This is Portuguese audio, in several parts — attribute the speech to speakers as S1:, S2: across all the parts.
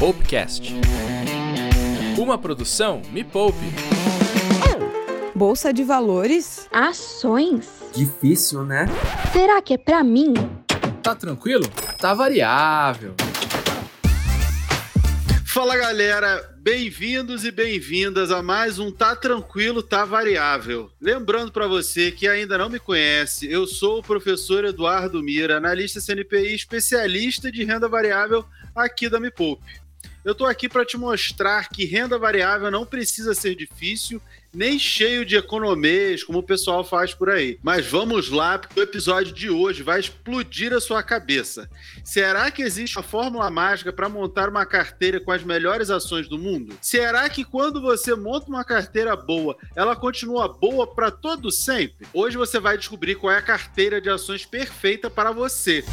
S1: Poupecast. Uma produção Me Poupe.
S2: Bolsa de valores?
S3: Ações?
S4: Difícil, né?
S3: Será que é pra mim?
S1: Tá tranquilo? Tá variável.
S5: Fala galera, bem-vindos e bem-vindas a mais um Tá Tranquilo, Tá Variável. Lembrando para você que ainda não me conhece, eu sou o professor Eduardo Mira, analista CNPI, especialista de renda variável aqui da Me Poupe. Eu estou aqui para te mostrar que renda variável não precisa ser difícil nem cheio de economias, como o pessoal faz por aí. Mas vamos lá, porque o episódio de hoje vai explodir a sua cabeça. Será que existe uma fórmula mágica para montar uma carteira com as melhores ações do mundo? Será que quando você monta uma carteira boa, ela continua boa para todo sempre? Hoje você vai descobrir qual é a carteira de ações perfeita para você.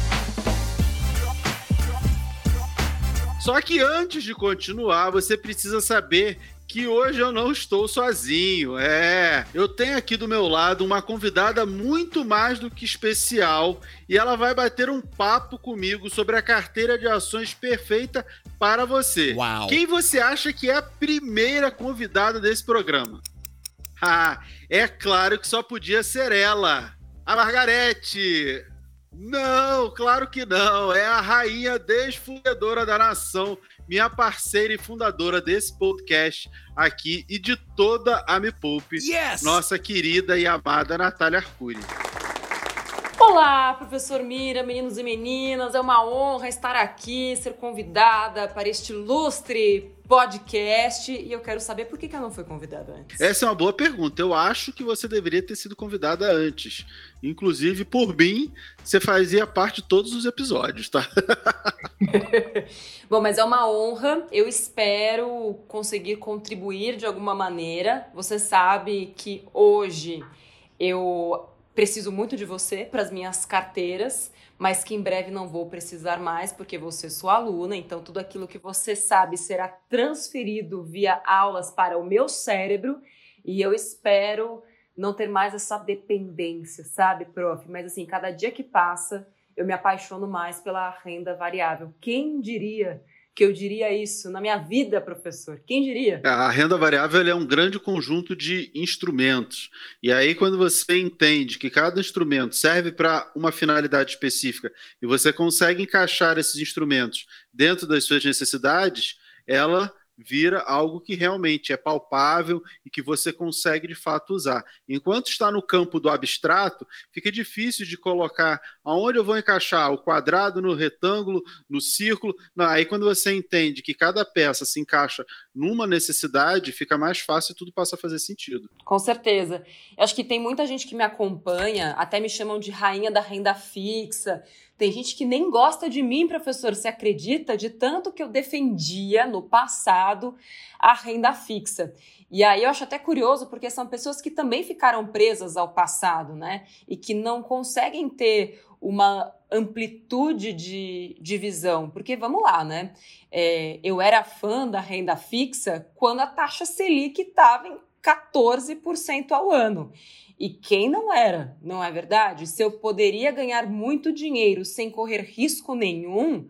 S5: Só que antes de continuar, você precisa saber que hoje eu não estou sozinho. É, eu tenho aqui do meu lado uma convidada muito mais do que especial e ela vai bater um papo comigo sobre a carteira de ações perfeita para você.
S1: Uau.
S5: Quem você acha que é a primeira convidada desse programa? Ah, é claro que só podia ser ela, a Margarete. Não, claro que não. É a rainha desfundadora da nação, minha parceira e fundadora desse podcast aqui e de toda a Me Poupe,
S1: Yes!
S5: nossa querida e amada Natália Arcuri.
S6: Olá, professor Mira, meninos e meninas. É uma honra estar aqui, ser convidada para este ilustre podcast. E eu quero saber por que, que eu não fui convidada antes.
S5: Essa é uma boa pergunta. Eu acho que você deveria ter sido convidada antes. Inclusive, por mim, você fazia parte de todos os episódios, tá?
S6: Bom, mas é uma honra. Eu espero conseguir contribuir de alguma maneira. Você sabe que hoje eu preciso muito de você para as minhas carteiras, mas que em breve não vou precisar mais porque você é sua aluna, então tudo aquilo que você sabe será transferido via aulas para o meu cérebro e eu espero não ter mais essa dependência, sabe, prof? Mas assim, cada dia que passa, eu me apaixono mais pela renda variável. Quem diria que eu diria isso na minha vida, professor? Quem diria?
S5: A renda variável é um grande conjunto de instrumentos. E aí, quando você entende que cada instrumento serve para uma finalidade específica e você consegue encaixar esses instrumentos dentro das suas necessidades, ela vira algo que realmente é palpável e que você consegue de fato usar. Enquanto está no campo do abstrato, fica difícil de colocar aonde eu vou encaixar o quadrado no retângulo, no círculo. Aí quando você entende que cada peça se encaixa numa necessidade, fica mais fácil e tudo passa a fazer sentido.
S6: Com certeza. Eu acho que tem muita gente que me acompanha, até me chamam de rainha da renda fixa. Tem gente que nem gosta de mim, professor, você acredita? De tanto que eu defendia no passado a renda fixa. E aí eu acho até curioso, porque são pessoas que também ficaram presas ao passado, né? E que não conseguem ter uma amplitude de, de visão. Porque vamos lá, né? É, eu era fã da renda fixa quando a taxa Selic estava em 14% ao ano. E quem não era, não é verdade? Se eu poderia ganhar muito dinheiro sem correr risco nenhum,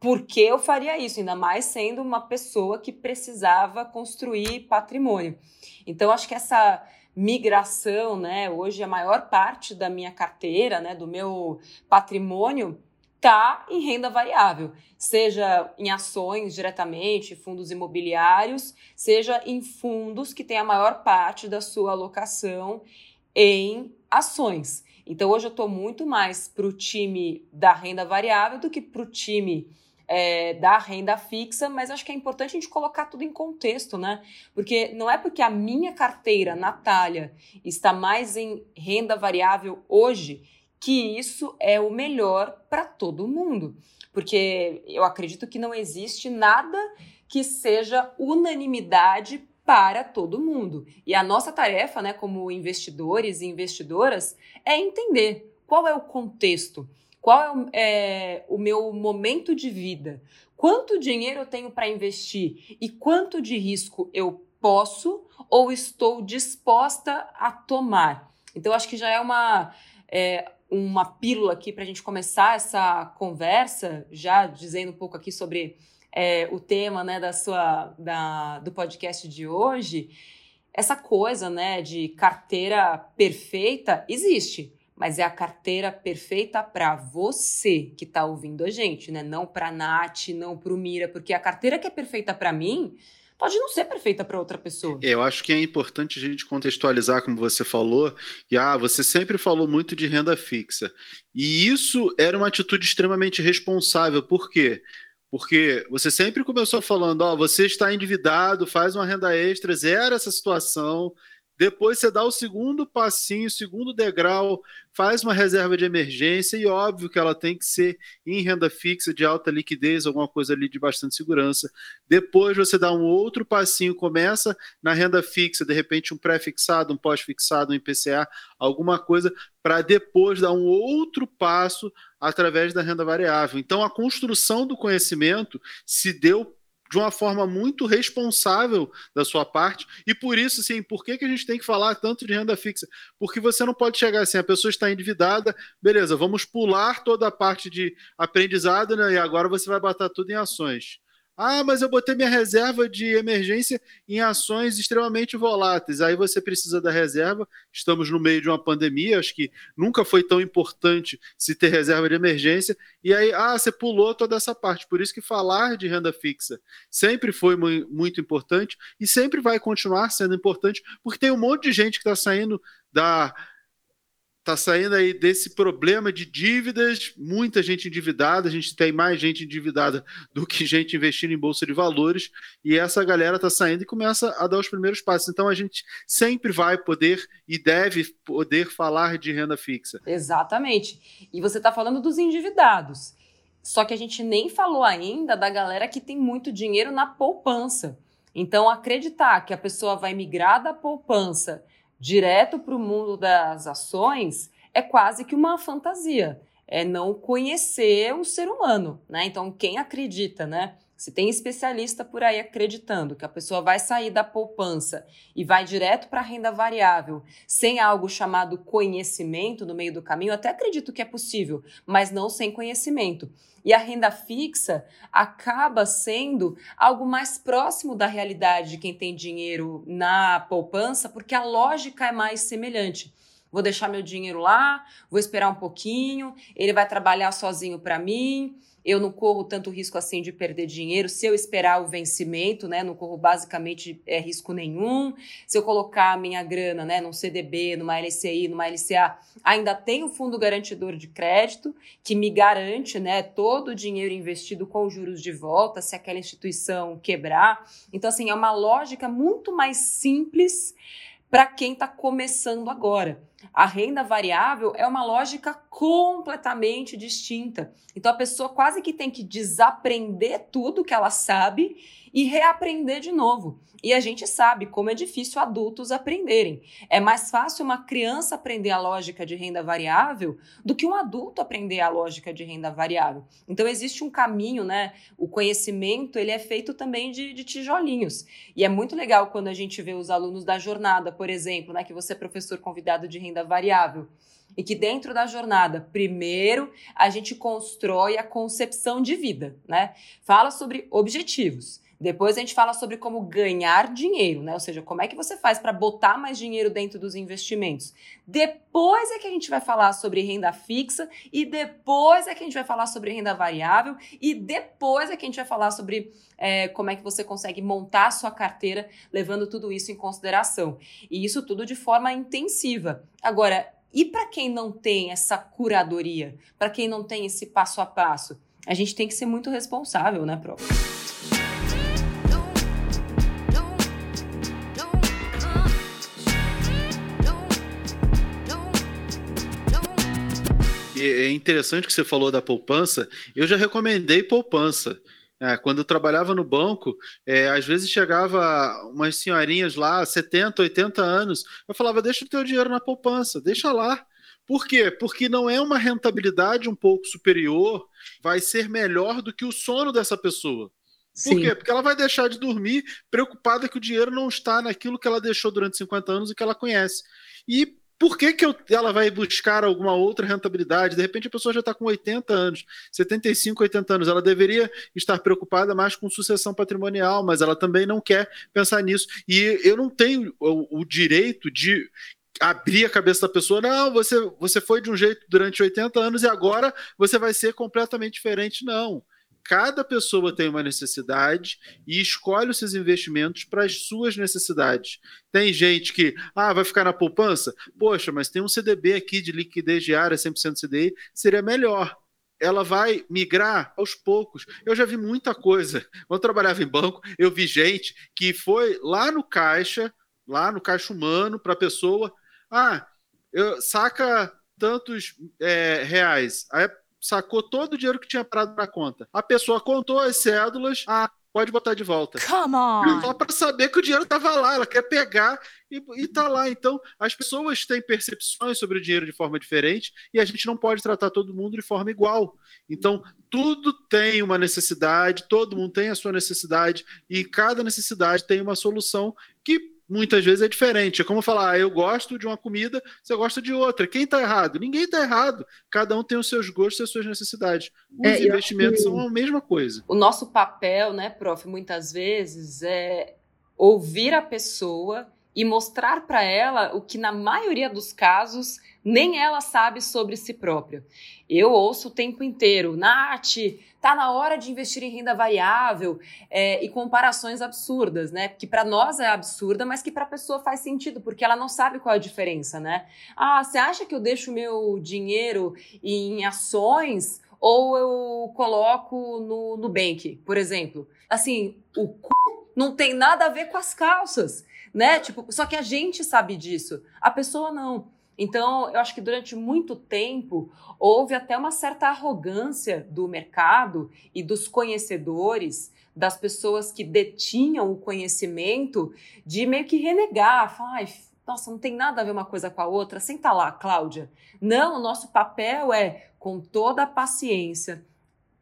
S6: por que eu faria isso? Ainda mais sendo uma pessoa que precisava construir patrimônio. Então, acho que essa migração, né? Hoje a maior parte da minha carteira, né, do meu patrimônio está em renda variável, seja em ações diretamente, fundos imobiliários, seja em fundos que têm a maior parte da sua alocação em ações. Então hoje eu estou muito mais para o time da renda variável do que para o time é, da renda fixa, mas acho que é importante a gente colocar tudo em contexto, né? Porque não é porque a minha carteira, Natália, está mais em renda variável hoje que isso é o melhor para todo mundo. Porque eu acredito que não existe nada que seja unanimidade para todo mundo. E a nossa tarefa, né, como investidores e investidoras, é entender qual é o contexto, qual é, é o meu momento de vida, quanto dinheiro eu tenho para investir e quanto de risco eu posso ou estou disposta a tomar. Então, acho que já é uma. É, uma pílula aqui para a gente começar essa conversa, já dizendo um pouco aqui sobre é, o tema né, da sua, da, do podcast de hoje. Essa coisa né, de carteira perfeita existe, mas é a carteira perfeita para você que está ouvindo a gente, né? Não para a Nath, não para o Mira, porque a carteira que é perfeita para mim pode não ser perfeita para outra pessoa.
S5: Eu acho que é importante a gente contextualizar, como você falou, e ah, você sempre falou muito de renda fixa. E isso era uma atitude extremamente responsável. Por quê? Porque você sempre começou falando, ó, você está endividado, faz uma renda extra, zera essa situação, depois você dá o segundo passinho, o segundo degrau, faz uma reserva de emergência e óbvio que ela tem que ser em renda fixa de alta liquidez, alguma coisa ali de bastante segurança. Depois você dá um outro passinho, começa na renda fixa, de repente um pré-fixado, um pós-fixado, um IPCA, alguma coisa para depois dar um outro passo através da renda variável. Então a construção do conhecimento se deu de uma forma muito responsável da sua parte. E por isso, assim, por que, que a gente tem que falar tanto de renda fixa? Porque você não pode chegar assim, a pessoa está endividada, beleza, vamos pular toda a parte de aprendizado, né? E agora você vai botar tudo em ações. Ah, mas eu botei minha reserva de emergência em ações extremamente voláteis. Aí você precisa da reserva. Estamos no meio de uma pandemia, acho que nunca foi tão importante se ter reserva de emergência. E aí, ah, você pulou toda essa parte. Por isso que falar de renda fixa sempre foi muito importante e sempre vai continuar sendo importante, porque tem um monte de gente que está saindo da está saindo aí desse problema de dívidas, muita gente endividada, a gente tem mais gente endividada do que gente investindo em bolsa de valores, e essa galera está saindo e começa a dar os primeiros passos. Então a gente sempre vai poder e deve poder falar de renda fixa.
S6: Exatamente. E você está falando dos endividados. Só que a gente nem falou ainda da galera que tem muito dinheiro na poupança. Então, acreditar que a pessoa vai migrar da poupança direto para o mundo das ações é quase que uma fantasia. É não conhecer o ser humano, né? Então, quem acredita, né? Se tem especialista por aí acreditando que a pessoa vai sair da poupança e vai direto para a renda variável sem algo chamado conhecimento no meio do caminho, até acredito que é possível, mas não sem conhecimento. E a renda fixa acaba sendo algo mais próximo da realidade de quem tem dinheiro na poupança, porque a lógica é mais semelhante vou deixar meu dinheiro lá, vou esperar um pouquinho, ele vai trabalhar sozinho para mim, eu não corro tanto risco assim de perder dinheiro. Se eu esperar o vencimento, né, não corro basicamente é, risco nenhum. Se eu colocar minha grana, né, num CDB, numa LCI, numa LCA, ainda tem o fundo garantidor de crédito que me garante, né, todo o dinheiro investido com juros de volta se aquela instituição quebrar. Então assim, é uma lógica muito mais simples para quem está começando agora. A renda variável é uma lógica completamente distinta. Então a pessoa quase que tem que desaprender tudo que ela sabe e reaprender de novo. E a gente sabe como é difícil adultos aprenderem. É mais fácil uma criança aprender a lógica de renda variável do que um adulto aprender a lógica de renda variável. Então existe um caminho, né? O conhecimento ele é feito também de, de tijolinhos. E é muito legal quando a gente vê os alunos da jornada, por exemplo, né? Que você é professor convidado de renda variável e que dentro da jornada, primeiro, a gente constrói a concepção de vida, né? Fala sobre objetivos. Depois a gente fala sobre como ganhar dinheiro, né? Ou seja, como é que você faz para botar mais dinheiro dentro dos investimentos. Depois é que a gente vai falar sobre renda fixa e depois é que a gente vai falar sobre renda variável e depois é que a gente vai falar sobre é, como é que você consegue montar a sua carteira levando tudo isso em consideração. E isso tudo de forma intensiva. Agora, e para quem não tem essa curadoria, para quem não tem esse passo a passo, a gente tem que ser muito responsável, né, Pro?
S5: É interessante que você falou da poupança. Eu já recomendei poupança. É, quando eu trabalhava no banco, é, às vezes chegava umas senhorinhas lá, 70, 80 anos, eu falava, deixa o teu dinheiro na poupança, deixa lá. Por quê? Porque não é uma rentabilidade um pouco superior, vai ser melhor do que o sono dessa pessoa. Por Sim. quê? Porque ela vai deixar de dormir preocupada que o dinheiro não está naquilo que ela deixou durante 50 anos e que ela conhece. E Por que, que eu, ela vai buscar alguma outra rentabilidade? De repente a pessoa já está com 80 anos, 75, 80 anos. Ela deveria estar preocupada mais com sucessão patrimonial, mas ela também não quer pensar nisso. E eu não tenho o, o direito de abrir a cabeça da pessoa, não, você, você foi de um jeito durante 80 anos e agora você vai ser completamente diferente. Não cada pessoa tem uma necessidade e escolhe os seus investimentos para as suas necessidades. Tem gente que, ah, vai ficar na poupança? Poxa, mas tem um CDB aqui de liquidez diária, 100% CDI, seria melhor. Ela vai migrar aos poucos. Eu já vi muita coisa. Quando eu trabalhava em banco, eu vi gente que foi lá no caixa, lá no caixa humano, para a pessoa, ah, eu, saca tantos é, reais. Aí sacou todo o dinheiro que tinha parado na conta. A pessoa contou as cédulas, ah, pode botar de volta.
S3: Come on!
S5: Só para saber que o dinheiro estava lá, ela quer pegar e, e tá lá. Então, as pessoas têm percepções sobre o dinheiro de forma diferente e a gente não pode tratar todo mundo de forma igual. Então, tudo tem uma necessidade, todo mundo tem a sua necessidade e cada necessidade tem uma solução que muitas vezes é diferente. É como falar, ah, eu gosto de uma comida, você gosta de outra. Quem está errado? Ninguém está errado. Cada um tem os seus gostos e as suas necessidades. Os é, investimentos são a mesma coisa.
S6: O nosso papel, né, prof, muitas vezes é ouvir a pessoa e mostrar para ela o que, na maioria dos casos, nem ela sabe sobre si própria. Eu ouço o tempo inteiro, Nath, tá na hora de investir em renda variável é, e comparações absurdas, né? Que para nós é absurda, mas que para a pessoa faz sentido, porque ela não sabe qual é a diferença, né? Ah, você acha que eu deixo meu dinheiro em ações ou eu coloco no Nubank, por exemplo? Assim, o cu não tem nada a ver com as calças né? Tipo, só que a gente sabe disso, a pessoa não. Então, eu acho que durante muito tempo houve até uma certa arrogância do mercado e dos conhecedores, das pessoas que detinham o conhecimento, de meio que renegar, falar, nossa, não tem nada a ver uma coisa com a outra, senta lá, Cláudia. Não, o nosso papel é, com toda a paciência,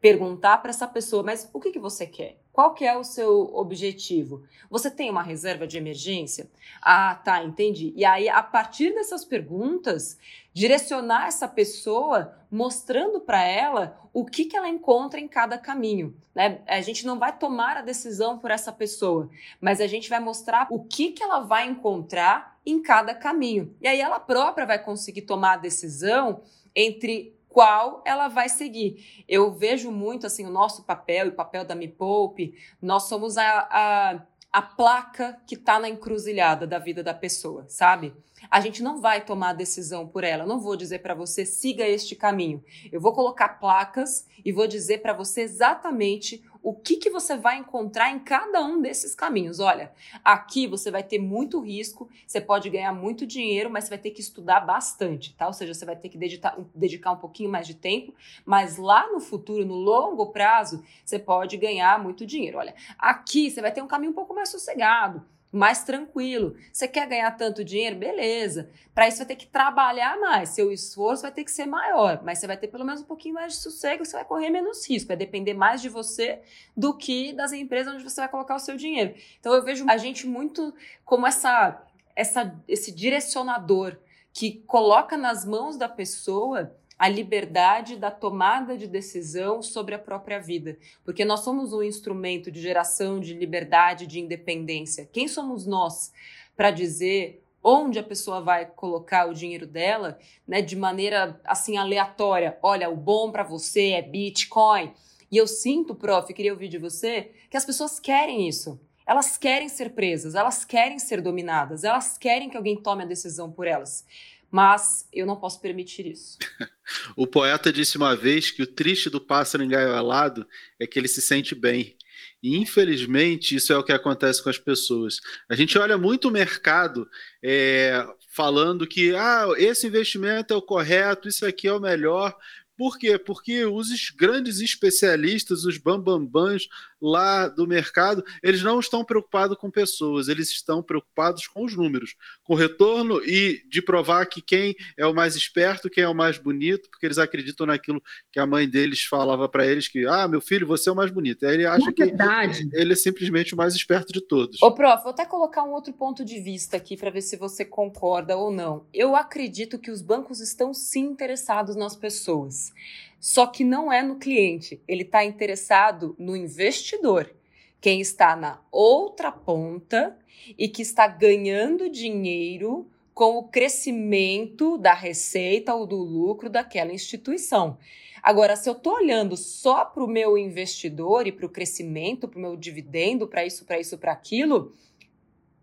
S6: perguntar para essa pessoa, mas o que, que você quer? Qual que é o seu objetivo? Você tem uma reserva de emergência? Ah, tá, entendi. E aí, a partir dessas perguntas, direcionar essa pessoa mostrando para ela o que, que ela encontra em cada caminho. Né? A gente não vai tomar a decisão por essa pessoa, mas a gente vai mostrar o que, que ela vai encontrar em cada caminho. E aí ela própria vai conseguir tomar a decisão entre qual ela vai seguir. Eu vejo muito assim o nosso papel e o papel da Me Poupe, nós somos a, a, a placa que está na encruzilhada da vida da pessoa, sabe? A gente não vai tomar a decisão por ela. Eu não vou dizer para você siga este caminho. Eu vou colocar placas e vou dizer para você exatamente o que, que você vai encontrar em cada um desses caminhos. Olha, aqui você vai ter muito risco, você pode ganhar muito dinheiro, mas você vai ter que estudar bastante, tá? Ou seja, você vai ter que dedicar, dedicar um pouquinho mais de tempo, mas lá no futuro, no longo prazo, você pode ganhar muito dinheiro. Olha, aqui você vai ter um caminho um pouco mais sossegado mais tranquilo. Você quer ganhar tanto dinheiro? Beleza. Para isso, vai ter que trabalhar mais. Seu esforço vai ter que ser maior, mas você vai ter pelo menos um pouquinho mais de sossego, você vai correr menos risco. Vai depender mais de você do que das empresas onde você vai colocar o seu dinheiro. Então, eu vejo a gente muito como essa, essa esse direcionador que coloca nas mãos da pessoa a liberdade da tomada de decisão sobre a própria vida, porque nós somos um instrumento de geração de liberdade, de independência. Quem somos nós para dizer onde a pessoa vai colocar o dinheiro dela, né, de maneira assim aleatória? Olha, o bom para você é Bitcoin. E eu sinto, prof, queria ouvir de você, que as pessoas querem isso. Elas querem ser presas, elas querem ser dominadas, elas querem que alguém tome a decisão por elas mas eu não posso permitir isso.
S5: o poeta disse uma vez que o triste do pássaro engaiolado é que ele se sente bem. E infelizmente isso é o que acontece com as pessoas. A gente olha muito o mercado é, falando que ah, esse investimento é o correto, isso aqui é o melhor, Por quê? Porque os grandes especialistas, os bambambãs lá do mercado, eles não estão preocupados com pessoas, eles estão preocupados com os números, com o retorno e de provar que quem é o mais esperto, quem é o mais bonito, porque eles acreditam naquilo que a mãe deles falava para eles que, ah, meu filho, você é o mais bonito. Aí ele acha que verdade. ele é simplesmente o mais esperto de todos.
S6: Ô, prof, vou até colocar um outro ponto de vista aqui para ver se você concorda ou não. Eu acredito que os bancos estão sim interessados nas pessoas. Só que não é no cliente, ele está interessado no investidor, quem está na outra ponta e que está ganhando dinheiro com o crescimento da receita ou do lucro daquela instituição. Agora, se eu estou olhando só para o meu investidor e para o crescimento, para o meu dividendo, para isso, para isso, para aquilo,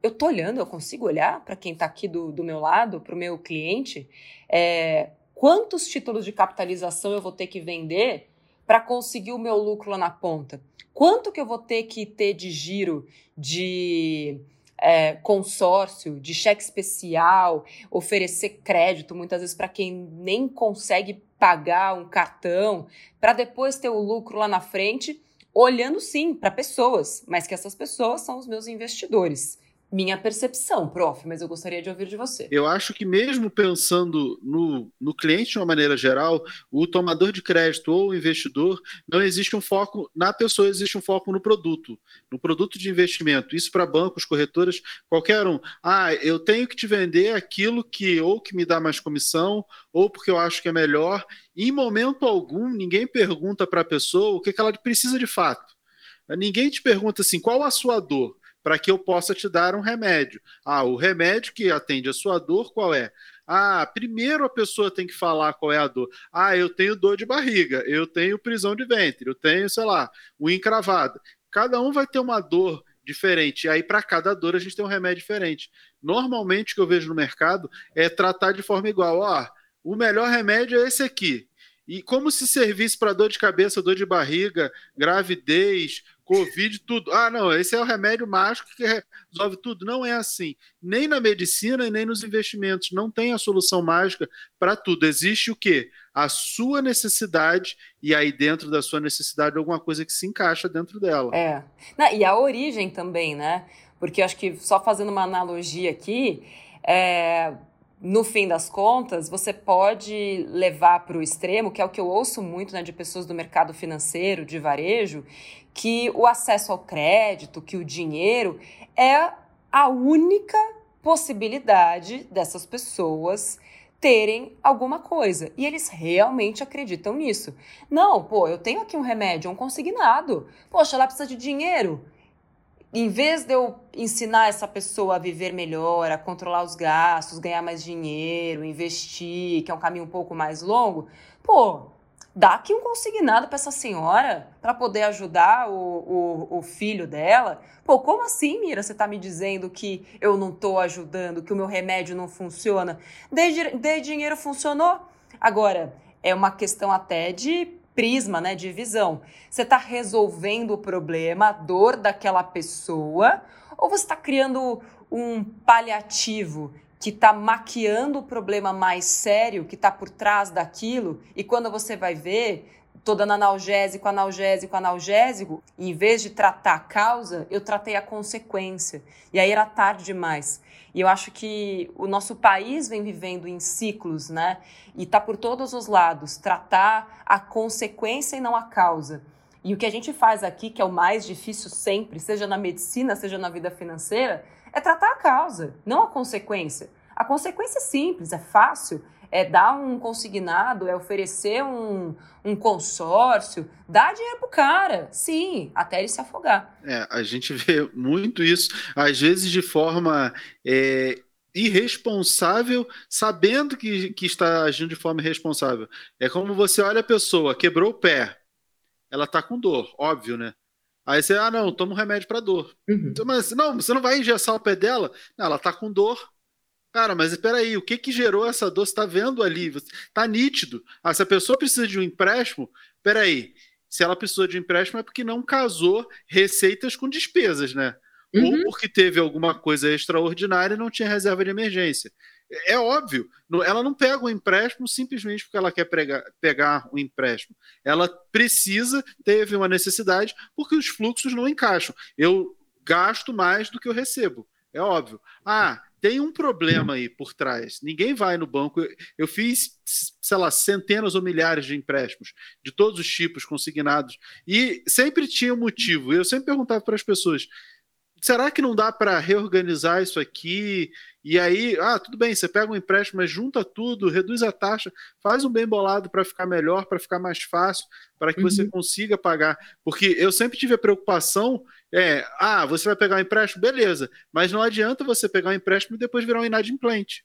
S6: eu estou olhando, eu consigo olhar para quem está aqui do, do meu lado, para o meu cliente, é, quantos títulos de capitalização eu vou ter que vender para conseguir o meu lucro lá na ponta? Quanto que eu vou ter que ter de giro de é, consórcio, de cheque especial, oferecer crédito, muitas vezes para quem nem consegue pagar um cartão, para depois ter o lucro lá na frente, olhando sim para pessoas, mas que essas pessoas são os meus investidores minha percepção, prof, mas eu gostaria de ouvir de você.
S5: Eu acho que mesmo pensando no, no cliente de uma maneira geral, o tomador de crédito ou o investidor, não existe um foco na pessoa, existe um foco no produto, no produto de investimento. Isso para bancos, corretoras, qualquer um. Ah, eu tenho que te vender aquilo que ou que me dá mais comissão, ou porque eu acho que é melhor. Em momento algum, ninguém pergunta para a pessoa o que, que ela precisa de fato. Ninguém te pergunta assim, qual a sua dor? Para que eu possa te dar um remédio. Ah, o remédio que atende a sua dor, qual é? Ah, primeiro a pessoa tem que falar qual é a dor. Ah, eu tenho dor de barriga, eu tenho prisão de ventre, eu tenho, sei lá, unha encravada. Cada um vai ter uma dor diferente. E aí, para cada dor, a gente tem um remédio diferente. Normalmente, o que eu vejo no mercado é tratar de forma igual. Ó, o melhor remédio é esse aqui. E como se servisse para dor de cabeça, dor de barriga, gravidez, Covid, tudo. Ah, não, esse é o remédio mágico que resolve tudo. Não é assim. Nem na medicina e nem nos investimentos. Não tem a solução mágica para tudo. Existe o quê? A sua necessidade e aí dentro da sua necessidade alguma coisa que se encaixa dentro dela.
S6: É. e a origem também, né? Porque acho que só fazendo uma analogia aqui, é, no fim das contas, você pode levar para o extremo, que é o que eu ouço muito né, de pessoas do mercado financeiro, de varejo, que o acesso ao crédito, que o dinheiro é a única possibilidade dessas pessoas terem alguma coisa. E eles realmente acreditam nisso. Não, pô, eu tenho aqui um remédio, um consignado. Poxa, ela precisa de dinheiro em vez de eu ensinar essa pessoa a viver melhor, a controlar os gastos, ganhar mais dinheiro, investir, que é um caminho um pouco mais longo, pô, dá aqui um consignado para essa senhora para poder ajudar o, o, o, filho dela. Pô, como assim, Mira? Você está me dizendo que eu não estou ajudando, que o meu remédio não funciona? Dei, dei dinheiro, funcionou. Agora, é uma questão até de prisma, né, de visão. Você está resolvendo o problema, a dor daquela pessoa, ou você está criando um paliativo que está maquiando o problema mais sério que está por trás daquilo, e quando você vai ver, tô dando analgésico, analgésico, analgésico, em vez de tratar a causa, eu tratei a consequência. E aí era tarde demais. E eu acho que o nosso país vem vivendo em ciclos, né? E tá por todos os lados, tratar a consequência e não a causa. E o que a gente faz aqui, que é o mais difícil sempre, seja na medicina, seja na vida financeira, é tratar a causa, não a consequência. A consequência é simples, é fácil, é dar um consignado, é oferecer um, um consórcio, dar dinheiro pro cara, sim, até ele se afogar.
S5: É, a gente vê muito isso, às vezes de forma é, irresponsável, sabendo que, que está agindo de forma irresponsável. É como você olha a pessoa, quebrou o pé, ela tá com dor, óbvio, né? Aí você, ah, não, toma um remédio para dor. Uhum. Mas não, você não vai engessar o pé dela? Não, ela tá com dor, Cara, mas espera aí, o que que gerou essa dor? Você está vendo ali, está nítido. Ah, se a pessoa precisa de um empréstimo, espera aí, se ela precisou de um empréstimo é porque não casou receitas com despesas, né? Uhum. Ou porque teve alguma coisa extraordinária e não tinha reserva de emergência. É óbvio, ela não pega um empréstimo simplesmente porque ela quer pregar, pegar um empréstimo. Ela precisa, teve uma necessidade, porque os fluxos não encaixam. Eu gasto mais do que eu recebo. É óbvio. Ah, tem um problema aí por trás. Ninguém vai no banco. Eu fiz, sei lá, centenas ou milhares de empréstimos de todos os tipos consignados e sempre tinha um motivo. Eu sempre perguntava para as pessoas: será que não dá para reorganizar isso aqui? E aí, ah, tudo bem, você pega um empréstimo, mas junta tudo, reduz a taxa, faz um bem bolado para ficar melhor, para ficar mais fácil, para que uhum. você consiga pagar. Porque eu sempre tive a preocupação, é, ah, você vai pegar um empréstimo, beleza, mas não adianta você pegar um empréstimo e depois virar um inadimplente.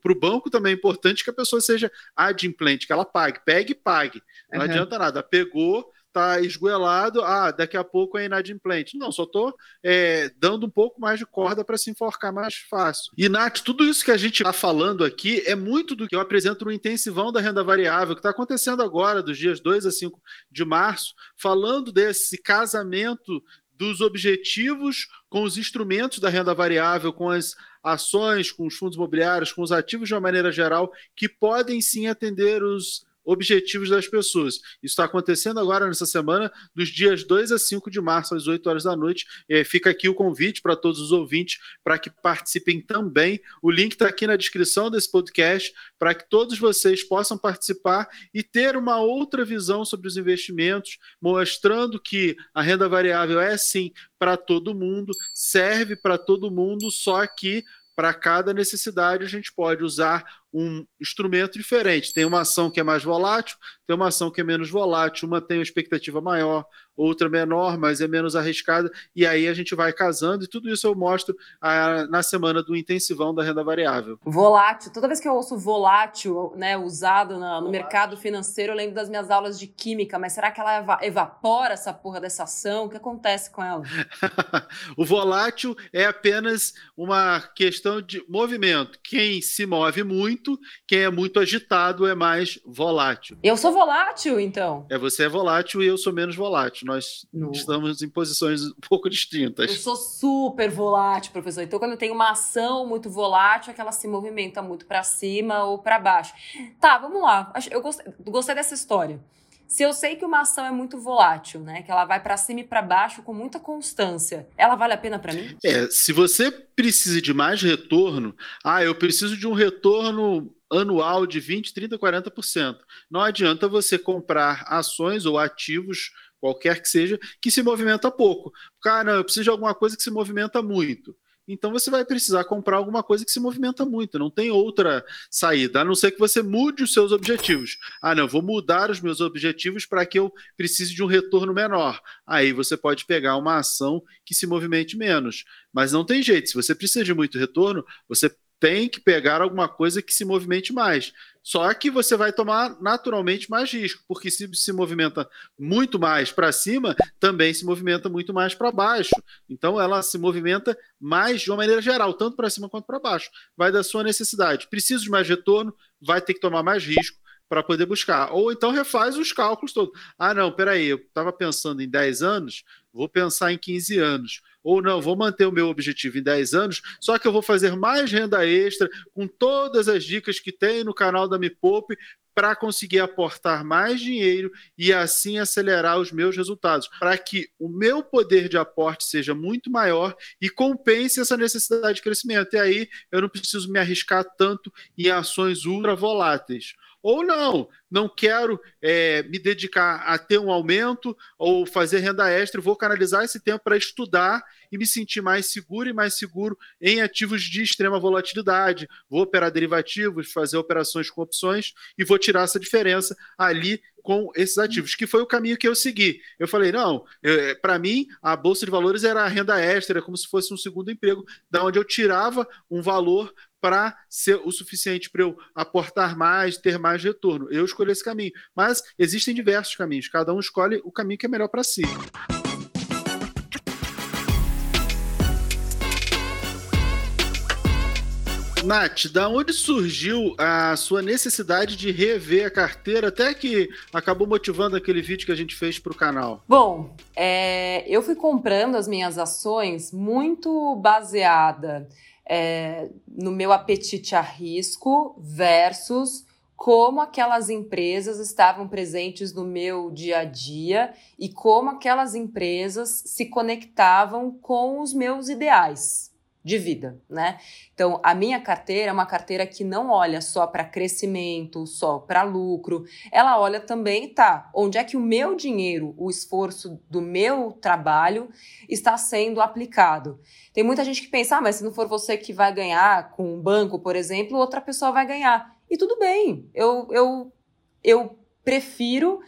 S5: Para o banco também é importante que a pessoa seja adimplente, que ela pague, pegue e pague. Não uhum. adianta nada, pegou, tá esgoelado, ah, daqui a pouco é inadimplente. Não, só tô é, dando um pouco mais de corda para se enforcar mais fácil. E, Nath, tudo isso que a gente está falando aqui é muito do que eu apresento no intensivão da renda variável, que está acontecendo agora, dos dias 2 a 5 de março, falando desse casamento dos objetivos com os instrumentos da renda variável, com as ações, com os fundos imobiliários, com os ativos de uma maneira geral, que podem sim atender os objetivos das pessoas. Isso está acontecendo agora nessa semana, dos dias 2 a 5 de março, às 8 horas da noite. É, fica aqui o convite para todos os ouvintes para que participem também. O link está aqui na descrição desse podcast para que todos vocês possam participar e ter uma outra visão sobre os investimentos, mostrando que a renda variável é sim para todo mundo, serve para todo mundo, só que para cada necessidade a gente pode usar um instrumento diferente. Tem uma ação que é mais volátil, tem uma ação que é menos volátil, uma tem uma expectativa maior, outra menor, mas é menos arriscada, e aí a gente vai casando, e tudo isso eu mostro ah, na semana do intensivão da renda variável.
S6: Volátil, toda vez que eu ouço volátil, né, usado na, no mercado financeiro, eu lembro das minhas aulas de química, mas será que ela eva evapora essa porra dessa ação? O que acontece com ela?
S5: o volátil é apenas uma questão de movimento. Quem se move muito, quem é muito agitado é mais volátil.
S6: Eu sou volátil, então?
S5: É, você é volátil e eu sou menos volátil nós no... estamos em posições um pouco distintas.
S6: Eu sou super volátil, professor. Então, quando eu tenho uma ação muito volátil, é que ela se movimenta muito para cima ou para baixo. Tá, vamos lá. Eu gostei, gostei dessa história. Se eu sei que uma ação é muito volátil, né, que ela vai para cima e para baixo com muita constância, ela vale a pena para mim?
S5: É, se você precisa de mais retorno, ah, eu preciso de um retorno anual de 20, 30, 40%. Não adianta você comprar ações ou ativos qualquer que seja, que se movimenta pouco. Cara, eu preciso de alguma coisa que se movimenta muito. Então você vai precisar comprar alguma coisa que se movimenta muito, não tem outra saída, a não ser que você mude os seus objetivos. Ah, não, vou mudar os meus objetivos para que eu precise de um retorno menor. Aí você pode pegar uma ação que se movimente menos. Mas não tem jeito, se você precisa de muito retorno, você tem que pegar alguma coisa que se movimente mais. Só que você vai tomar naturalmente mais risco, porque se se movimenta muito mais para cima, também se movimenta muito mais para baixo. Então ela se movimenta mais de uma maneira geral, tanto para cima quanto para baixo. Vai da sua necessidade. Preciso de mais retorno, vai ter que tomar mais risco para poder buscar. Ou então refaz os cálculos todos. Ah, não, peraí, eu estava pensando em 10 anos, vou pensar em 15 anos ou não, vou manter o meu objetivo em 10 anos, só que eu vou fazer mais renda extra com todas as dicas que tem no canal da Me Poupe para conseguir aportar mais dinheiro e assim acelerar os meus resultados, para que o meu poder de aporte seja muito maior e compense essa necessidade de crescimento. E aí eu não preciso me arriscar tanto em ações ultra voláteis. Ou não, não quero é, me dedicar a ter um aumento ou fazer renda extra, vou canalizar esse tempo para estudar e me sentir mais seguro e mais seguro em ativos de extrema volatilidade. Vou operar derivativos, fazer operações com opções e vou tirar essa diferença ali com esses ativos, que foi o caminho que eu segui. Eu falei, não, é, para mim, a Bolsa de Valores era a renda extra, como se fosse um segundo emprego, da onde eu tirava um valor para ser o suficiente para eu aportar mais, ter mais retorno. Eu escolhi esse caminho. Mas existem diversos caminhos, cada um escolhe o caminho que é melhor para si. Nath, da onde surgiu a sua necessidade de rever a carteira, até que acabou motivando aquele vídeo que a gente fez para o canal?
S6: Bom, é, eu fui comprando as minhas ações muito baseada é, no meu apetite a risco versus como aquelas empresas estavam presentes no meu dia a dia e como aquelas empresas se conectavam com os meus ideais de vida, né? Então, a minha carteira é uma carteira que não olha só para crescimento, só para lucro. Ela olha também, tá, onde é que o meu dinheiro, o esforço do meu trabalho está sendo aplicado. Tem muita gente que pensa, ah, mas se não for você que vai ganhar com um banco, por exemplo, outra pessoa vai ganhar. E tudo bem. Eu eu eu prefiro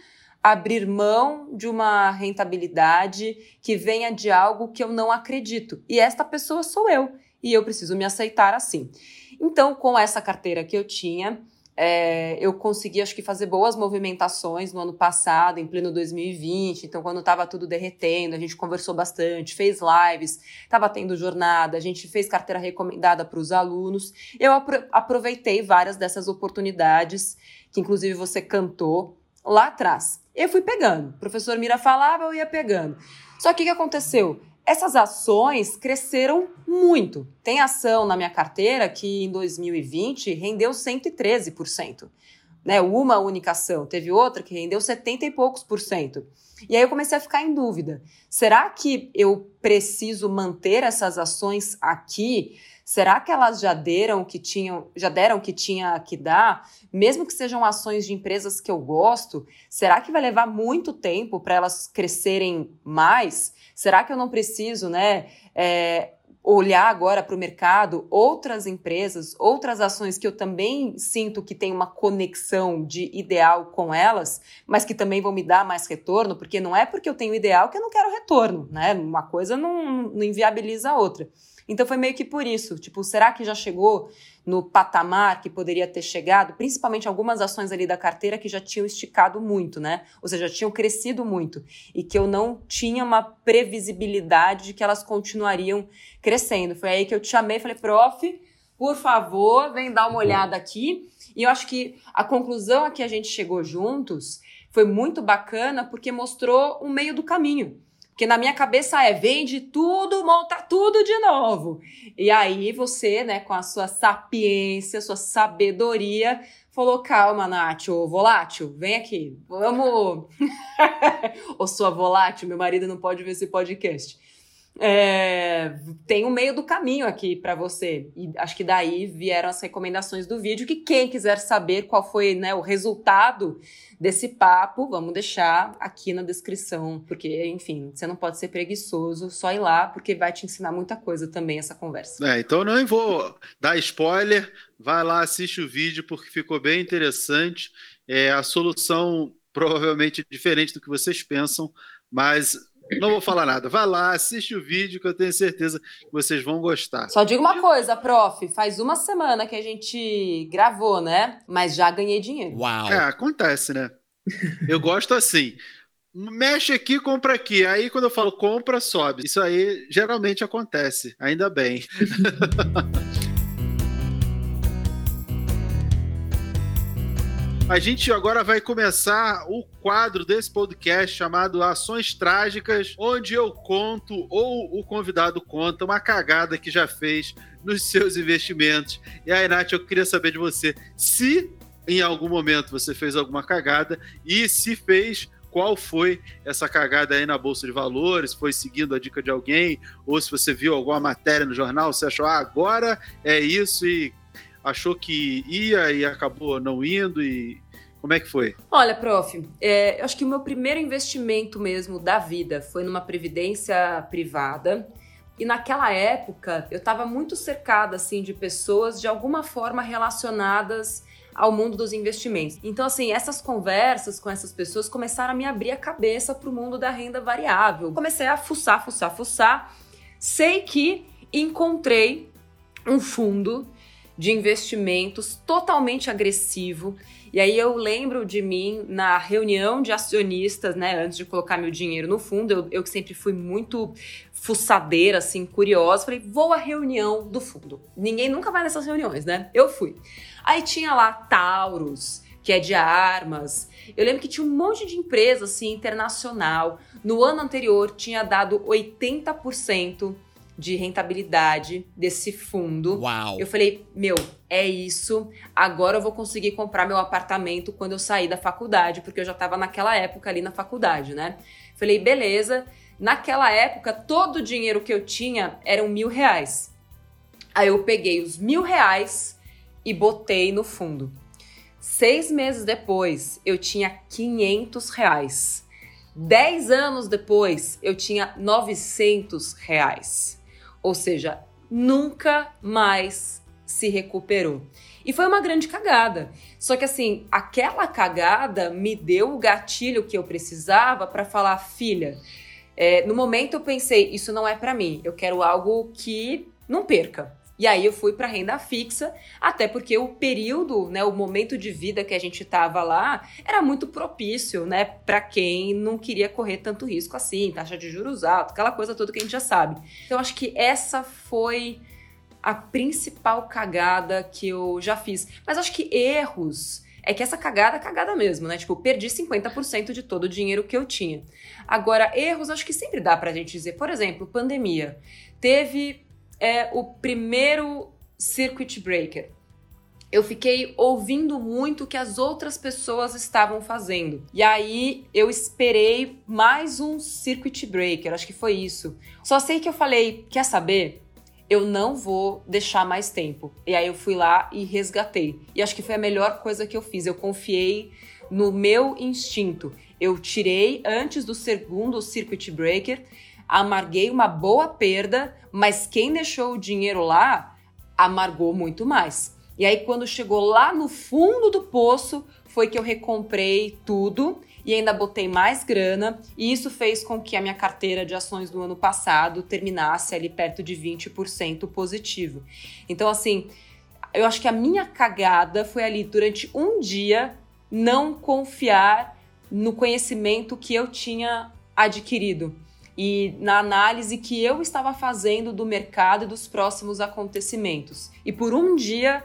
S6: abrir mão de uma rentabilidade que venha de algo que eu não acredito. E esta pessoa sou eu. E eu preciso me aceitar assim. Então, com essa carteira que eu tinha, é, eu consegui, acho que, fazer boas movimentações no ano passado, em pleno 2020. Então, quando estava tudo derretendo, a gente conversou bastante, fez lives, estava tendo jornada, a gente fez carteira recomendada para os alunos. Eu apro aproveitei várias dessas oportunidades, que inclusive você cantou lá atrás. Eu fui pegando. O professor Mira falava, eu ia pegando. Só que o que aconteceu? Essas ações cresceram muito. Tem ação na minha carteira que em 2020 rendeu 113%. Né, uma única ação. Teve outra que rendeu 70 e poucos por cento. E aí eu comecei a ficar em dúvida. Será que eu preciso manter essas ações aqui? Será que elas já deram que tinham, já deram que tinha que dar, mesmo que sejam ações de empresas que eu gosto? Será que vai levar muito tempo para elas crescerem mais? Será que eu não preciso, né? É, olhar agora para o mercado outras empresas, outras ações que eu também sinto que tem uma conexão de ideal com elas, mas que também vão me dar mais retorno, porque não é porque eu tenho ideal que eu não quero retorno, né? Uma coisa não, não inviabiliza a outra. Então foi meio que por isso, tipo, será que já chegou no patamar que poderia ter chegado? Principalmente algumas ações ali da carteira que já tinham esticado muito, né? Ou seja, já tinham crescido muito e que eu não tinha uma previsibilidade de que elas continuariam crescendo. Foi aí que eu te chamei e falei, prof, por favor, vem dar uma olhada aqui. E eu acho que a conclusão a que a gente chegou juntos foi muito bacana porque mostrou um meio do caminho. Porque na minha cabeça é vende tudo, monta tudo de novo. E aí você, né, com a sua sapiência, sua sabedoria, falou: calma, Nath, ô volátil, vem aqui, vamos. ô sua volátil, meu marido não pode ver esse podcast. É, tem um meio do caminho aqui para você. E acho que daí vieram as recomendações do vídeo. Que quem quiser saber qual foi né, o resultado desse papo, vamos deixar aqui na descrição. Porque, enfim, você não pode ser preguiçoso, só ir lá, porque vai te ensinar muita coisa também essa conversa.
S5: É, então não vou dar spoiler. Vai lá, assiste o vídeo, porque ficou bem interessante. É, a solução provavelmente diferente do que vocês pensam, mas não vou falar nada. Vai lá, assiste o vídeo que eu tenho certeza que vocês vão gostar.
S6: Só digo uma coisa, prof. Faz uma semana que a gente gravou, né? Mas já ganhei dinheiro.
S5: Uau! É, acontece, né? Eu gosto assim. Mexe aqui, compra aqui. Aí quando eu falo compra, sobe. Isso aí geralmente acontece. Ainda bem. A gente agora vai começar o quadro desse podcast chamado Ações Trágicas, onde eu conto ou o convidado conta uma cagada que já fez nos seus investimentos. E aí, Nath, eu queria saber de você se em algum momento você fez alguma cagada e se fez, qual foi essa cagada aí na Bolsa de Valores, foi seguindo a dica de alguém, ou se você viu alguma matéria no jornal, você achou, ah, agora é isso e achou que ia e acabou não indo e como é que foi?
S6: Olha, prof, é, eu acho que o meu primeiro investimento mesmo da vida foi numa previdência privada. E naquela época eu estava muito cercada assim de pessoas de alguma forma relacionadas ao mundo dos investimentos. Então, assim, essas conversas com essas pessoas começaram a me abrir a cabeça para o mundo da renda variável. Comecei a fuçar, fuçar, fuçar. Sei que encontrei um fundo de investimentos totalmente agressivo. E aí eu lembro de mim na reunião de acionistas, né, antes de colocar meu dinheiro no fundo, eu, eu sempre fui muito fuçadeira, assim, curiosa, falei, vou à reunião do fundo. Ninguém nunca vai nessas reuniões, né? Eu fui. Aí tinha lá Taurus, que é de armas. Eu lembro que tinha um monte de empresa, assim, internacional. No ano anterior tinha dado 80% de rentabilidade desse fundo.
S2: Uau!
S6: Eu falei, meu, é isso. Agora eu vou conseguir comprar meu apartamento quando eu sair da faculdade, porque eu já estava naquela época ali na faculdade, né? Falei, beleza. Naquela época, todo o dinheiro que eu tinha eram mil reais. Aí eu peguei os mil reais e botei no fundo. Seis meses depois, eu tinha 500 reais. Dez anos depois, eu tinha 900 reais. Ou seja, nunca mais se recuperou. E foi uma grande cagada. Só que assim, aquela cagada me deu o gatilho que eu precisava para falar, filha. É, no momento eu pensei, isso não é para mim. Eu quero algo que não perca. E aí eu fui para renda fixa, até porque o período, né, o momento de vida que a gente tava lá era muito propício, né, para quem não queria correr tanto risco assim, taxa de juros alta, aquela coisa toda que a gente já sabe. Então acho que essa foi a principal cagada que eu já fiz. Mas acho que erros é que essa cagada é cagada mesmo, né? Tipo, perdi 50% de todo o dinheiro que eu tinha. Agora, erros acho que sempre dá pra gente dizer. Por exemplo, pandemia. Teve é o primeiro circuit breaker. Eu fiquei ouvindo muito o que as outras pessoas estavam fazendo. E aí eu esperei mais um circuit breaker, acho que foi isso. Só sei que eu falei, quer saber? Eu não vou deixar mais tempo. E aí eu fui lá e resgatei. E acho que foi a melhor coisa que eu fiz. Eu confiei no meu instinto. Eu tirei antes do segundo circuit breaker amarguei uma boa perda, mas quem deixou o dinheiro lá amargou muito mais. E aí, quando chegou lá no fundo do poço, foi que eu recomprei tudo e ainda botei mais grana, e isso fez com que a minha carteira de ações do ano passado terminasse ali perto de 20% positivo. Então, assim, eu acho que a minha cagada foi ali durante um dia não confiar no conhecimento que eu tinha adquirido e na análise que eu estava fazendo do mercado e dos próximos acontecimentos. E por um dia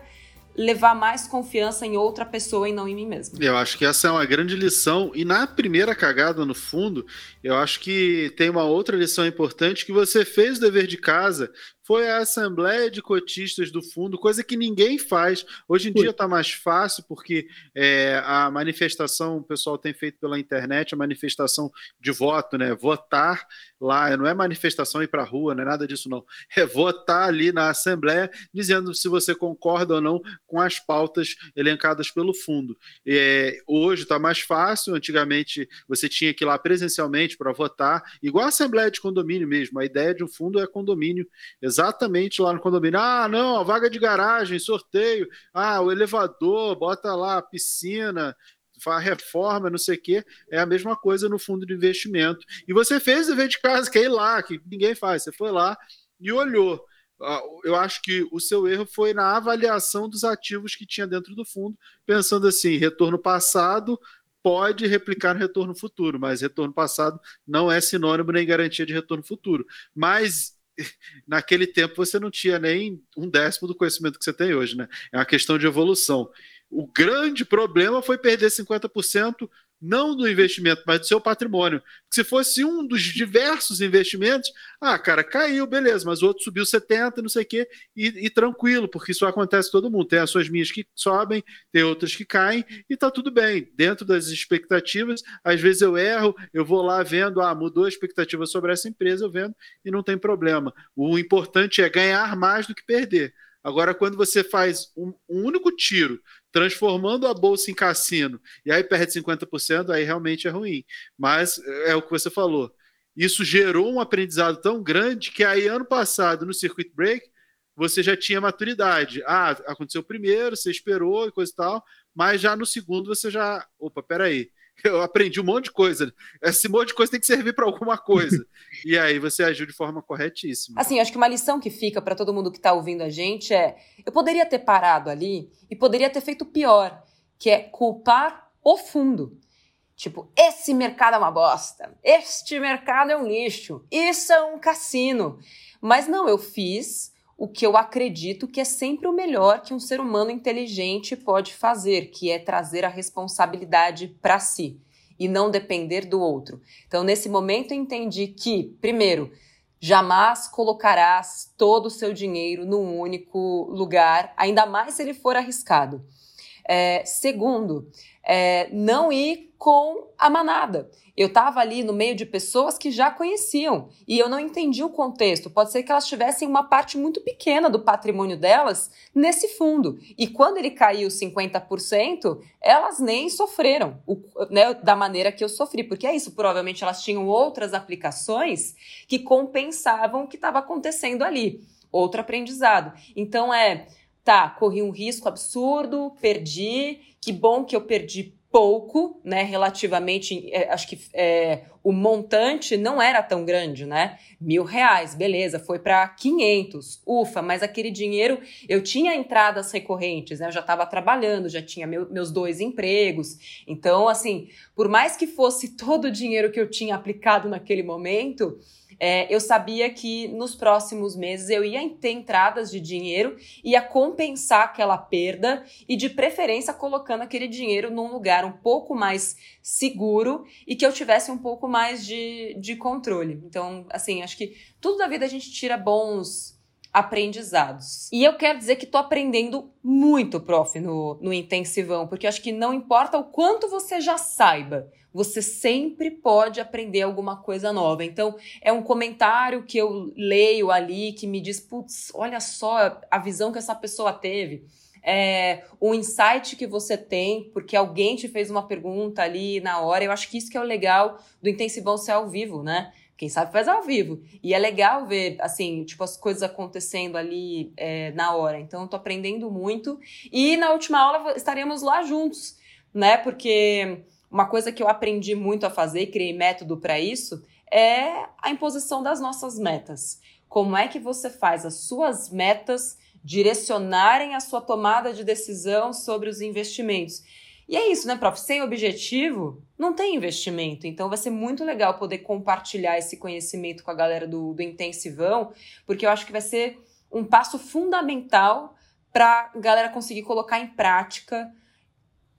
S6: levar mais confiança em outra pessoa e não em mim mesmo.
S5: Eu acho que essa é uma grande lição. E na primeira cagada, no fundo, eu acho que tem uma outra lição importante que você fez o dever de casa foi a assembleia de cotistas do fundo, coisa que ninguém faz. Hoje em dia está mais fácil, porque é, a manifestação, o pessoal tem feito pela internet, a manifestação de voto, né? Votar lá, não é manifestação ir para a rua, não é nada disso, não. É votar ali na Assembleia, dizendo se você concorda ou não com as pautas elencadas pelo fundo. É, hoje está mais fácil, antigamente você tinha que ir lá presencialmente para votar, igual a Assembleia de Condomínio mesmo. A ideia de um fundo é condomínio, exatamente exatamente lá no condomínio. Ah, não, vaga de garagem, sorteio. Ah, o elevador, bota lá a piscina, a reforma, não sei o quê, é a mesma coisa no fundo de investimento. E você fez o dever de casa, que é ir lá, que ninguém faz. Você foi lá e olhou. Ah, eu acho que o seu erro foi na avaliação dos ativos que tinha dentro do fundo, pensando assim: retorno passado pode replicar no retorno futuro, mas retorno passado não é sinônimo nem garantia de retorno futuro. Mas naquele tempo você não tinha nem um décimo do conhecimento que você tem hoje, né? É uma questão de evolução. O grande problema foi perder 50% não do investimento, mas do seu patrimônio. Se fosse um dos diversos investimentos, ah, cara, caiu, beleza, mas o outro subiu 70, não sei o quê, e, e tranquilo, porque isso acontece todo mundo. Tem suas minhas que sobem, tem outras que caem, e tá tudo bem. Dentro das expectativas, às vezes eu erro, eu vou lá vendo, ah, mudou a expectativa sobre essa empresa, eu vendo, e não tem problema. O importante é ganhar mais do que perder. Agora, quando você faz um, um, único tiro, transformando a bolsa em cassino, e aí perde 50%, aí realmente é ruim. Mas é o que você falou. Isso gerou um aprendizado tão grande que aí, ano passado, no Circuit Break, você já tinha maturidade. Ah, aconteceu primeiro, você esperou e coisa e tal, mas já no segundo você já. Opa, peraí eu aprendi um monte de coisa. Esse monte de coisa tem que servir para alguma coisa. e aí você agiu de forma corretíssima.
S6: Assim, acho que uma lição que fica para todo mundo que está ouvindo a gente é: eu poderia ter parado ali e poderia ter feito pior, que é culpar o fundo. Tipo, esse mercado é uma bosta, este mercado é um lixo, isso é um cassino. Mas não, eu fiz o que eu acredito que é sempre o melhor que um ser humano inteligente pode fazer, que é trazer a responsabilidade para si e não depender do outro. Então, nesse momento, eu entendi que, primeiro, Jamais colocarás todo o seu dinheiro num único lugar, ainda mais se ele for arriscado. É, segundo, é, não ir com a manada. Eu estava ali no meio de pessoas que já conheciam e eu não entendi o contexto. Pode ser que elas tivessem uma parte muito pequena do patrimônio delas nesse fundo. E quando ele caiu 50%, elas nem sofreram o, né, da maneira que eu sofri. Porque é isso, provavelmente elas tinham outras aplicações que compensavam o que estava acontecendo ali. Outro aprendizado. Então é tá, corri um risco absurdo, perdi, que bom que eu perdi pouco, né, relativamente, é, acho que é, o montante não era tão grande, né, mil reais, beleza, foi para 500, ufa, mas aquele dinheiro, eu tinha entradas recorrentes, né, eu já estava trabalhando, já tinha meu, meus dois empregos, então, assim, por mais que fosse todo o dinheiro que eu tinha aplicado naquele momento, é, eu sabia que nos próximos meses eu ia ter entradas de dinheiro, ia compensar aquela perda e, de preferência, colocando aquele dinheiro num lugar um pouco mais seguro e que eu tivesse um pouco mais de, de controle. Então, assim, acho que tudo da vida a gente tira bons aprendizados. E eu quero dizer que tô aprendendo muito, prof, no, no intensivão, porque acho que não importa o quanto você já saiba, você sempre pode aprender alguma coisa nova. Então, é um comentário que eu leio ali que me diz: putz, olha só a visão que essa pessoa teve. É, um insight que você tem, porque alguém te fez uma pergunta ali na hora. Eu acho que isso que é o legal do intensivão ser ao vivo, né? Quem sabe faz ao vivo. E é legal ver, assim, tipo, as coisas acontecendo ali é, na hora. Então, eu tô aprendendo muito. E na última aula estaremos lá juntos, né? Porque uma coisa que eu aprendi muito a fazer, criei método para isso, é a imposição das nossas metas. Como é que você faz as suas metas direcionarem a sua tomada de decisão sobre os investimentos? E é isso, né, prof? Sem objetivo, não tem investimento. Então vai ser muito legal poder compartilhar esse conhecimento com a galera do, do Intensivão, porque eu acho que vai ser um passo fundamental para a galera conseguir colocar em prática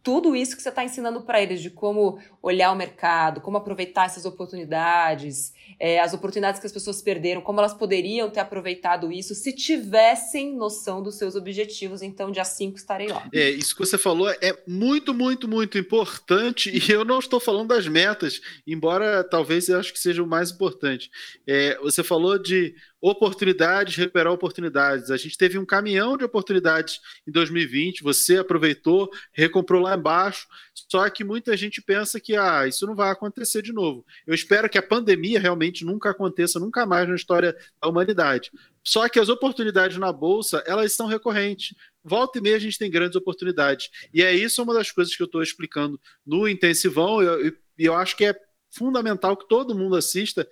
S6: tudo isso que você está ensinando para eles de como olhar o mercado, como aproveitar essas oportunidades, é, as oportunidades que as pessoas perderam, como elas poderiam ter aproveitado isso se tivessem noção dos seus objetivos. Então, dia 5 estarei lá.
S5: É, isso que você falou é muito, muito, muito importante e eu não estou falando das metas, embora talvez eu acho que seja o mais importante. É, você falou de oportunidades, recuperar oportunidades. A gente teve um caminhão de oportunidades em 2020, você aproveitou, recomprou lá embaixo, só que muita gente pensa que ah, isso não vai acontecer de novo. Eu espero que a pandemia realmente nunca aconteça, nunca mais na história da humanidade. Só que as oportunidades na bolsa, elas são recorrentes. Volta e meia a gente tem grandes oportunidades. E é isso uma das coisas que eu estou explicando no intensivão, e eu, eu, eu acho que é fundamental que todo mundo assista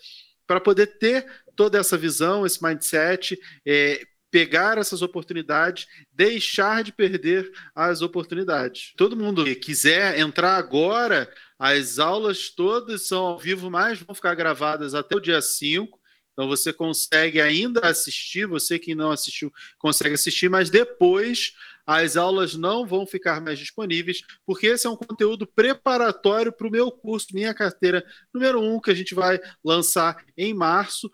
S5: para poder ter toda essa visão, esse mindset, é, pegar essas oportunidades, deixar de perder as oportunidades. Todo mundo que quiser entrar agora, as aulas todas são ao vivo, mas vão ficar gravadas até o dia 5. Então você consegue ainda assistir, você que não assistiu consegue assistir, mas depois as aulas não vão ficar mais disponíveis, porque esse é um conteúdo preparatório para o meu curso, minha carteira número 1, um, que a gente vai lançar em março.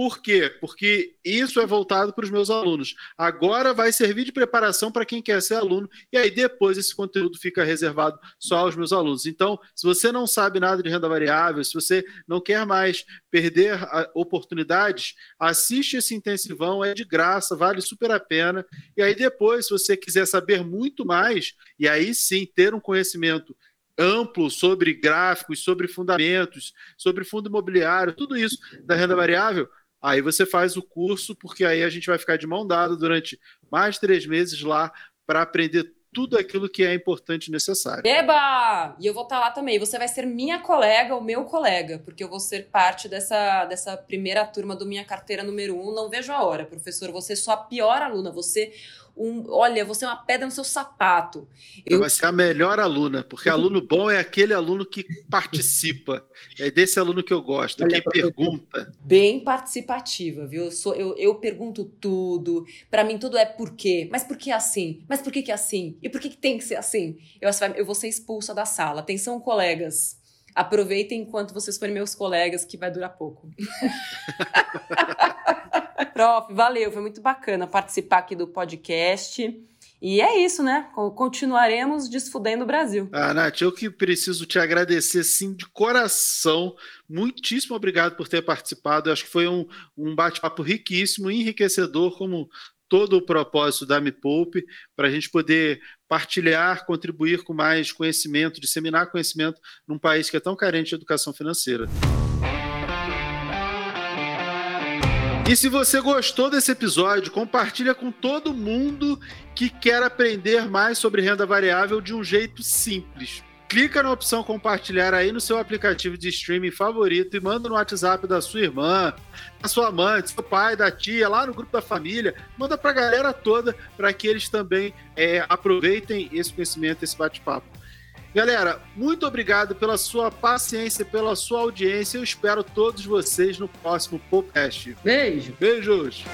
S5: Por quê? Porque isso é voltado para os meus alunos. Agora vai servir de preparação para quem quer ser aluno, e aí depois esse conteúdo fica reservado só aos meus alunos. Então, se você não sabe nada de renda variável, se você não quer mais perder oportunidades, assiste esse intensivão, é de graça, vale super a pena. E aí depois, se você quiser saber muito mais, e aí sim ter um conhecimento amplo sobre gráficos, sobre fundamentos, sobre fundo imobiliário, tudo isso da renda variável, Aí você faz o curso, porque aí a gente vai ficar de mão dada durante mais três meses lá para aprender tudo aquilo que é importante e necessário.
S6: Eba! E eu vou estar tá lá também. Você vai ser minha colega, o meu colega, porque eu vou ser parte dessa, dessa primeira turma do Minha Carteira número um. Não vejo a hora, professor. Você é só a pior aluna. Você um, olha, você é uma pedra no seu sapato.
S5: Eu... Vai ser a melhor aluna, porque aluno bom é aquele aluno que participa. É desse aluno que eu gosto, olha, que pergunta.
S6: Bem participativa, viu? Eu, sou, eu, eu pergunto tudo. Para mim, tudo é por quê? Mas por que assim? Mas por que, que é assim? E por que, que tem que ser assim? Eu, eu vou ser expulsa da sala. Atenção, colegas. Aproveitem enquanto vocês forem meus colegas, que vai durar pouco. Prof, valeu, foi muito bacana participar aqui do podcast. E é isso, né? Continuaremos desfudendo o Brasil.
S5: Ah, Nath, eu que preciso te agradecer, sim, de coração. Muitíssimo obrigado por ter participado. Eu acho que foi um, um bate-papo riquíssimo, enriquecedor, como todo o propósito da Me Poupe, para a gente poder partilhar, contribuir com mais conhecimento, disseminar conhecimento num país que é tão carente de educação financeira. E se você gostou desse episódio, compartilha com todo mundo que quer aprender mais sobre renda variável de um jeito simples clica na opção compartilhar aí no seu aplicativo de streaming favorito e manda no WhatsApp da sua irmã, da sua mãe, do seu pai, da tia, lá no grupo da família. Manda para a galera toda para que eles também é, aproveitem esse conhecimento, esse bate-papo. Galera, muito obrigado pela sua paciência, pela sua audiência. Eu espero todos vocês no próximo podcast.
S6: Beijo.
S5: Beijos.